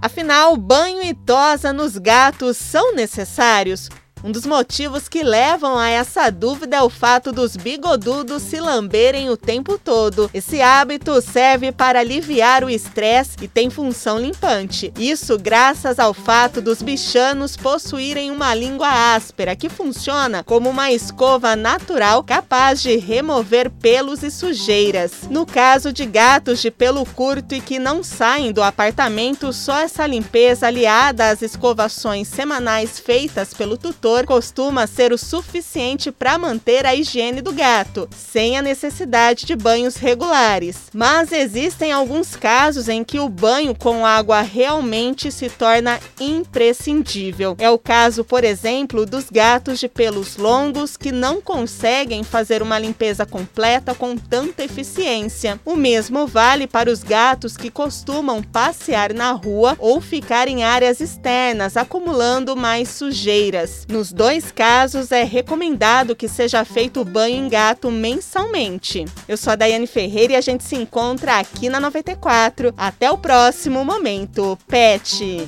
Afinal, banho e tosa nos gatos são necessários? Um dos motivos que levam a essa dúvida é o fato dos bigodudos se lamberem o tempo todo. Esse hábito serve para aliviar o estresse e tem função limpante. Isso graças ao fato dos bichanos possuírem uma língua áspera que funciona como uma escova natural capaz de remover pelos e sujeiras. No caso de gatos de pelo curto e que não saem do apartamento, só essa limpeza aliada às escovações semanais feitas pelo tutor costuma ser o suficiente para manter a higiene do gato, sem a necessidade de banhos regulares. Mas existem alguns casos em que o banho com água realmente se torna imprescindível. É o caso, por exemplo, dos gatos de pelos longos que não conseguem fazer uma limpeza completa com tanta eficiência. O mesmo vale para os gatos que costumam passear na rua ou ficar em áreas externas, acumulando mais sujeiras. No nos dois casos, é recomendado que seja feito banho em gato mensalmente. Eu sou a Daiane Ferreira e a gente se encontra aqui na 94. Até o próximo momento, Pet!